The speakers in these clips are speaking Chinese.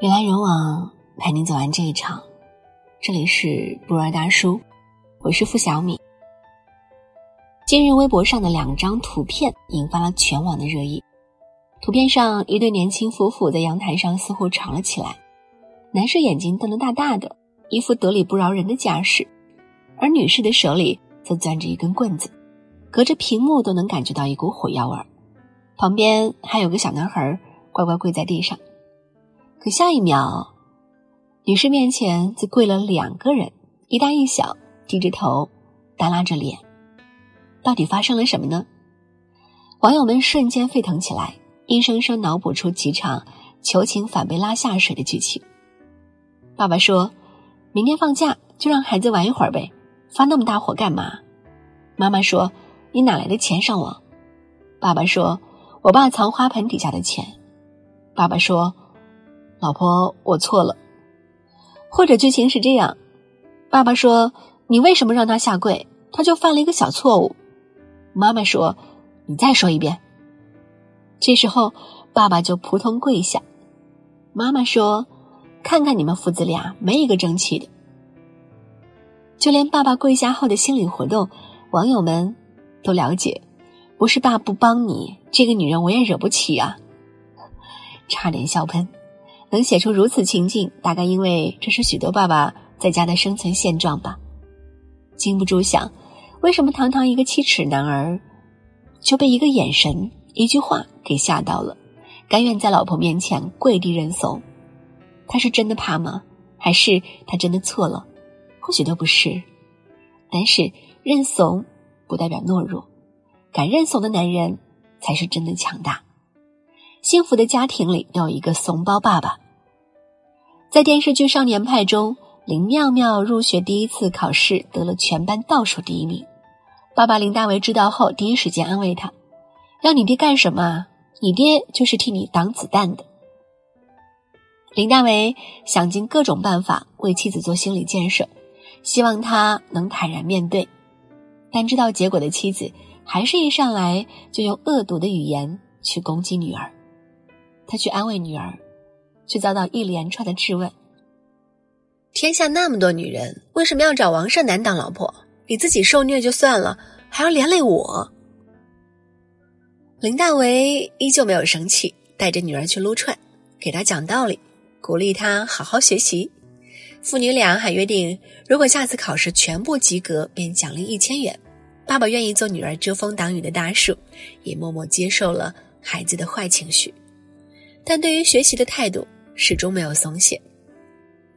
人来人往，陪你走完这一场。这里是不二大叔，我是付小米。今日微博上的两张图片引发了全网的热议。图片上，一对年轻夫妇在阳台上似乎吵了起来，男士眼睛瞪得大大的，一副得理不饶人的架势，而女士的手里则攥着一根棍子，隔着屏幕都能感觉到一股火药味儿。旁边还有个小男孩乖乖跪在地上。可下一秒，女士面前则跪了两个人，一大一小，低着头，耷拉着脸。到底发生了什么呢？网友们瞬间沸腾起来，硬生生脑补出几场求情反被拉下水的剧情。爸爸说：“明天放假就让孩子玩一会儿呗，发那么大火干嘛？”妈妈说：“你哪来的钱上网？”爸爸说：“我爸藏花盆底下的钱。”爸爸说。老婆，我错了。或者剧情是这样：爸爸说：“你为什么让他下跪？他就犯了一个小错误。”妈妈说：“你再说一遍。”这时候，爸爸就扑通跪下。妈妈说：“看看你们父子俩，没一个争气的。”就连爸爸跪下后的心理活动，网友们都了解。不是爸不帮你，这个女人我也惹不起啊！差点笑喷。能写出如此情境，大概因为这是许多爸爸在家的生存现状吧。禁不住想，为什么堂堂一个七尺男儿，就被一个眼神、一句话给吓到了，甘愿在老婆面前跪地认怂？他是真的怕吗？还是他真的错了？或许都不是。但是认怂不代表懦弱，敢认怂的男人才是真的强大。幸福的家庭里都有一个怂包爸爸。在电视剧《少年派》中，林妙妙入学第一次考试得了全班倒数第一名。爸爸林大为知道后，第一时间安慰他：“让你爹干什么？你爹就是替你挡子弹的。”林大为想尽各种办法为妻子做心理建设，希望他能坦然面对。但知道结果的妻子，还是一上来就用恶毒的语言去攻击女儿。他去安慰女儿，却遭到一连串的质问。天下那么多女人，为什么要找王胜男当老婆？你自己受虐就算了，还要连累我。林大为依旧没有生气，带着女儿去撸串，给她讲道理，鼓励她好好学习。父女俩还约定，如果下次考试全部及格，便奖励一千元。爸爸愿意做女儿遮风挡雨的大树，也默默接受了孩子的坏情绪。但对于学习的态度始终没有松懈。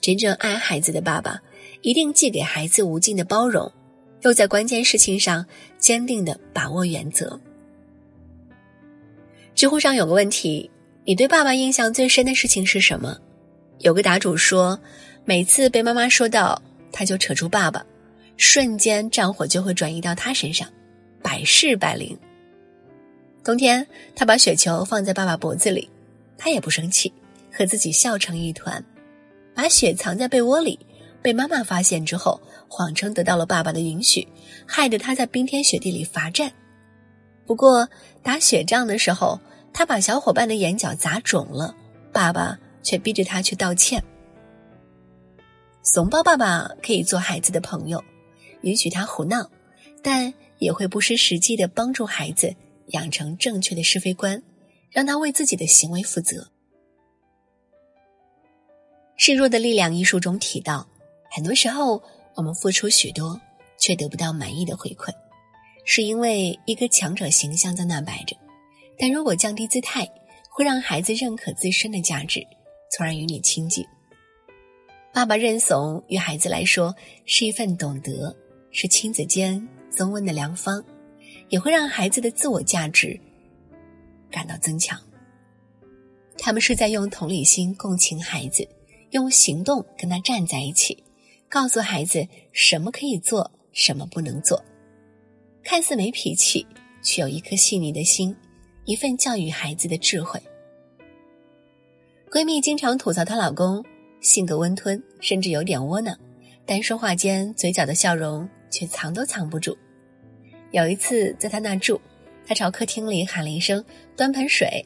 真正爱孩子的爸爸，一定既给孩子无尽的包容，又在关键事情上坚定的把握原则。知乎上有个问题：你对爸爸印象最深的事情是什么？有个答主说，每次被妈妈说到，他就扯出爸爸，瞬间战火就会转移到他身上，百试百灵。冬天，他把雪球放在爸爸脖子里。他也不生气，和自己笑成一团，把雪藏在被窝里，被妈妈发现之后，谎称得到了爸爸的允许，害得他在冰天雪地里罚站。不过打雪仗的时候，他把小伙伴的眼角砸肿了，爸爸却逼着他去道歉。怂包爸爸可以做孩子的朋友，允许他胡闹，但也会不失时机的帮助孩子养成正确的是非观。让他为自己的行为负责。《示弱的力量》一书中提到，很多时候我们付出许多，却得不到满意的回馈，是因为一个强者形象在那摆着。但如果降低姿态，会让孩子认可自身的价值，从而与你亲近。爸爸认怂，于孩子来说是一份懂得，是亲子间增温的良方，也会让孩子的自我价值。感到增强，他们是在用同理心共情孩子，用行动跟他站在一起，告诉孩子什么可以做，什么不能做。看似没脾气，却有一颗细腻的心，一份教育孩子的智慧。闺蜜经常吐槽她老公性格温吞，甚至有点窝囊，但说话间嘴角的笑容却藏都藏不住。有一次在她那住。她朝客厅里喊了一声：“端盆水。”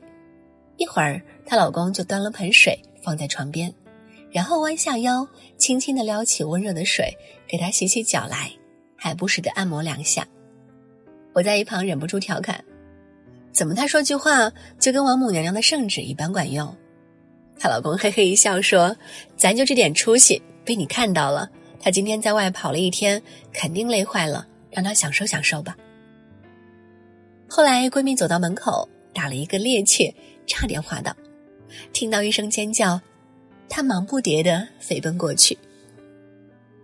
一会儿，她老公就端了盆水放在床边，然后弯下腰，轻轻的撩起温热的水，给他洗起脚来，还不时的按摩两下。我在一旁忍不住调侃：“怎么他说句话就跟王母娘娘的圣旨一般管用？”她老公嘿嘿一笑说：“咱就这点出息，被你看到了。她今天在外跑了一天，肯定累坏了，让她享受享受吧。”后来闺蜜走到门口，打了一个趔趄，差点滑倒。听到一声尖叫，她忙不迭的飞奔过去。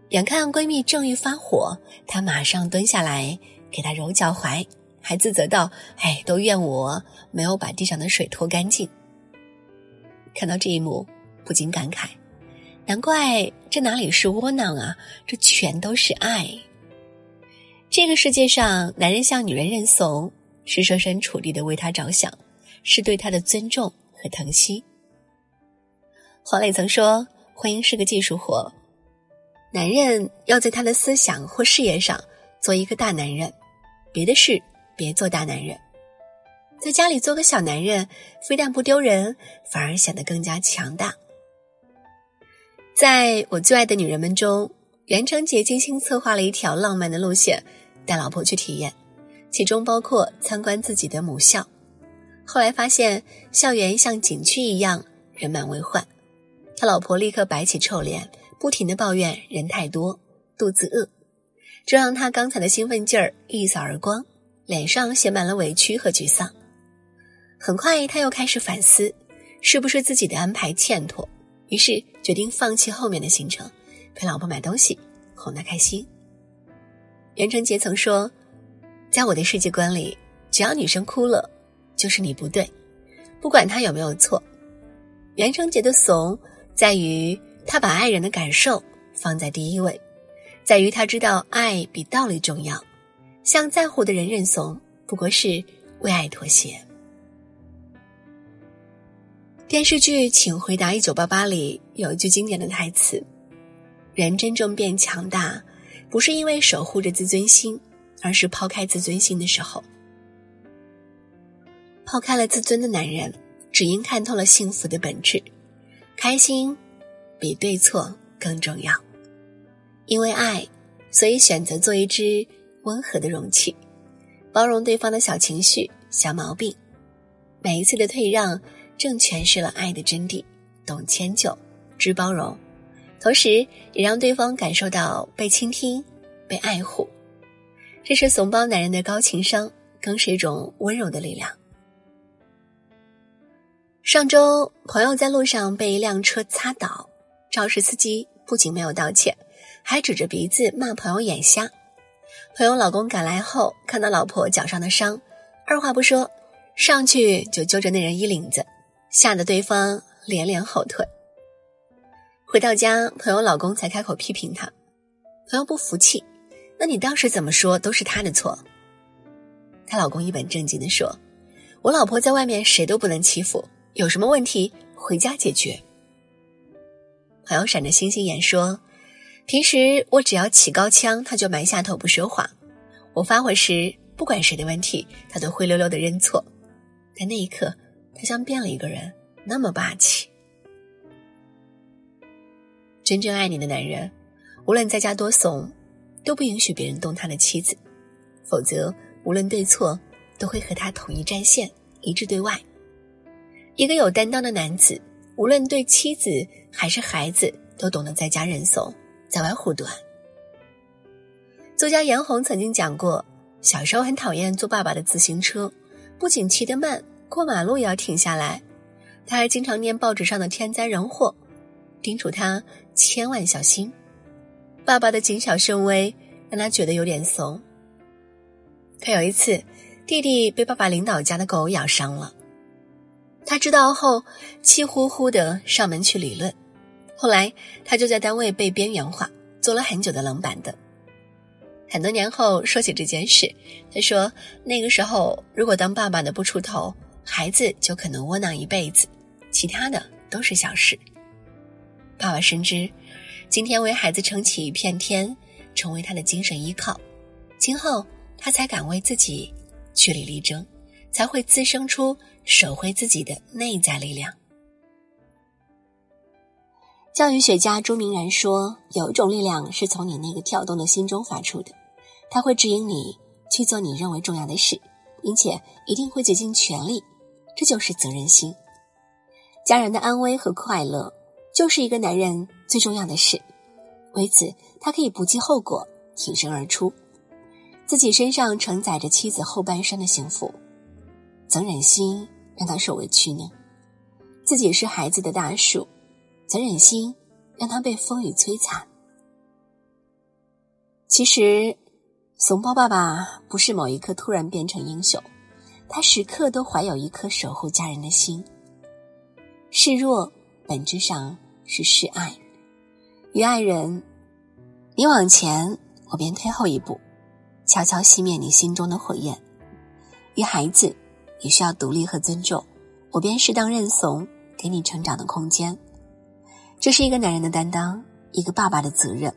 眼看闺蜜正欲发火，她马上蹲下来给她揉脚踝，还自责道：“哎，都怨我没有把地上的水拖干净。”看到这一幕，不禁感慨：难怪这哪里是窝囊啊，这全都是爱。这个世界上，男人向女人认怂，是设身处地的为他着想，是对他的尊重和疼惜。黄磊曾说：“婚姻是个技术活，男人要在他的思想或事业上做一个大男人，别的事别做大男人。”在家里做个小男人，非但不丢人，反而显得更加强大。在我最爱的女人们中，袁成杰精心策划了一条浪漫的路线，带老婆去体验，其中包括参观自己的母校。后来发现校园像景区一样人满为患，他老婆立刻摆起臭脸，不停的抱怨人太多，肚子饿，这让他刚才的兴奋劲儿一扫而光，脸上写满了委屈和沮丧。很快，他又开始反思，是不是自己的安排欠妥，于是决定放弃后面的行程，陪老婆买东西，哄她开心。袁成杰曾说：“在我的世界观里，只要女生哭了，就是你不对，不管她有没有错。”袁成杰的怂在于他把爱人的感受放在第一位，在于他知道爱比道理重要，向在乎的人认怂，不过是为爱妥协。电视剧《请回答一九八八》里有一句经典的台词：“人真正变强大，不是因为守护着自尊心，而是抛开自尊心的时候。抛开了自尊的男人，只因看透了幸福的本质，开心比对错更重要。因为爱，所以选择做一只温和的容器，包容对方的小情绪、小毛病。每一次的退让。”正诠释了爱的真谛，懂迁就，知包容，同时也让对方感受到被倾听、被爱护。这是怂包男人的高情商，更是一种温柔的力量。上周，朋友在路上被一辆车擦倒，肇事司机不仅没有道歉，还指着鼻子骂朋友眼瞎。朋友老公赶来后，看到老婆脚上的伤，二话不说，上去就揪着那人衣领子。吓得对方连连后退。回到家，朋友老公才开口批评他。朋友不服气：“那你当时怎么说都是他的错。”她老公一本正经的说：“我老婆在外面谁都不能欺负，有什么问题回家解决。”朋友闪着星星眼说：“平时我只要起高腔，他就埋下头不说话；我发火时，不管谁的问题，他都灰溜溜的认错。在那一刻。”他像变了一个人，那么霸气。真正爱你的男人，无论在家多怂，都不允许别人动他的妻子，否则无论对错，都会和他统一战线，一致对外。一个有担当的男子，无论对妻子还是孩子，都懂得在家认怂，在外护短。作家严红曾经讲过，小时候很讨厌坐爸爸的自行车，不仅骑得慢。过马路也要停下来，他还经常念报纸上的天灾人祸，叮嘱他千万小心。爸爸的谨小慎微让他觉得有点怂。可有一次，弟弟被爸爸领导家的狗咬伤了，他知道后气呼呼的上门去理论。后来他就在单位被边缘化，做了很久的冷板凳。很多年后说起这件事，他说那个时候如果当爸爸的不出头。孩子就可能窝囊一辈子，其他的都是小事。爸爸深知，今天为孩子撑起一片天，成为他的精神依靠，今后他才敢为自己据理力争，才会滋生出守护自己的内在力量。教育学家朱明然说：“有一种力量是从你那个跳动的心中发出的，它会指引你去做你认为重要的事，并且一定会竭尽全力。这就是责任心。家人的安危和快乐，就是一个男人最重要的是。为此，他可以不计后果挺身而出，自己身上承载着妻子后半生的幸福。怎忍心让他受委屈呢？自己是孩子的大树。”怎忍心让他被风雨摧残？其实，怂包爸爸不是某一刻突然变成英雄，他时刻都怀有一颗守护家人的心。示弱本质上是示爱，与爱人，你往前，我便退后一步，悄悄熄灭你心中的火焰；与孩子，你需要独立和尊重，我便适当认怂，给你成长的空间。这是一个男人的担当，一个爸爸的责任。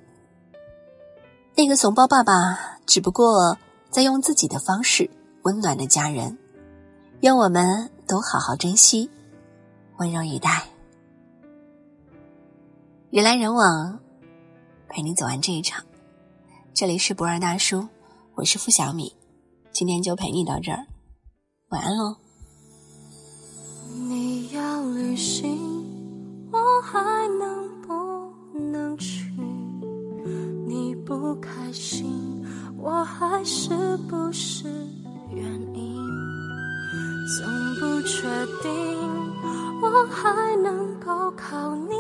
那个怂包爸爸只不过在用自己的方式温暖着家人，愿我们都好好珍惜，温柔以待。人来人往，陪你走完这一场。这里是博二大叔，我是付小米，今天就陪你到这儿，晚安喽。你要旅行。我还能不能去？你不开心，我还是不是原因？总不确定，我还能够靠你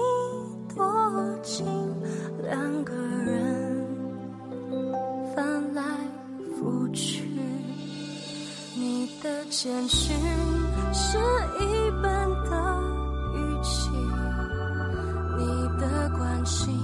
如今？两个人翻来覆去，你的简讯是一般的语气，你的关。心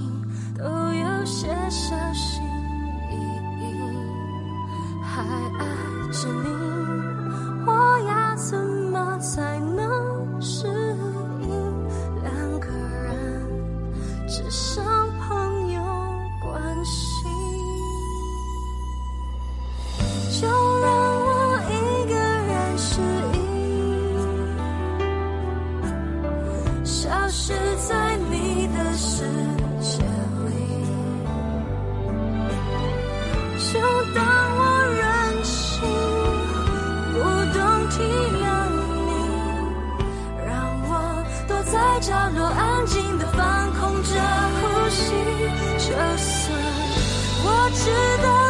角落安静的放空着呼吸，就算我知道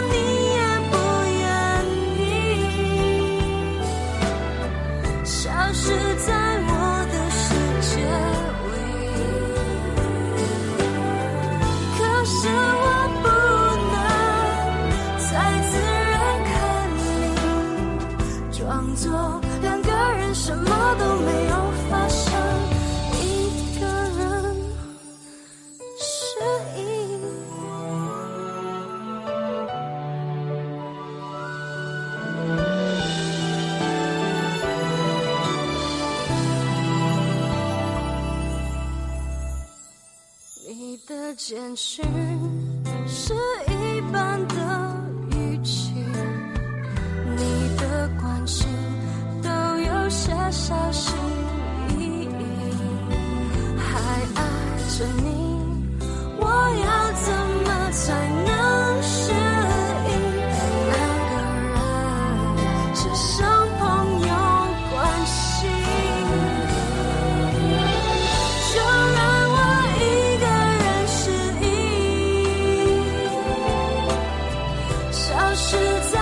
是实在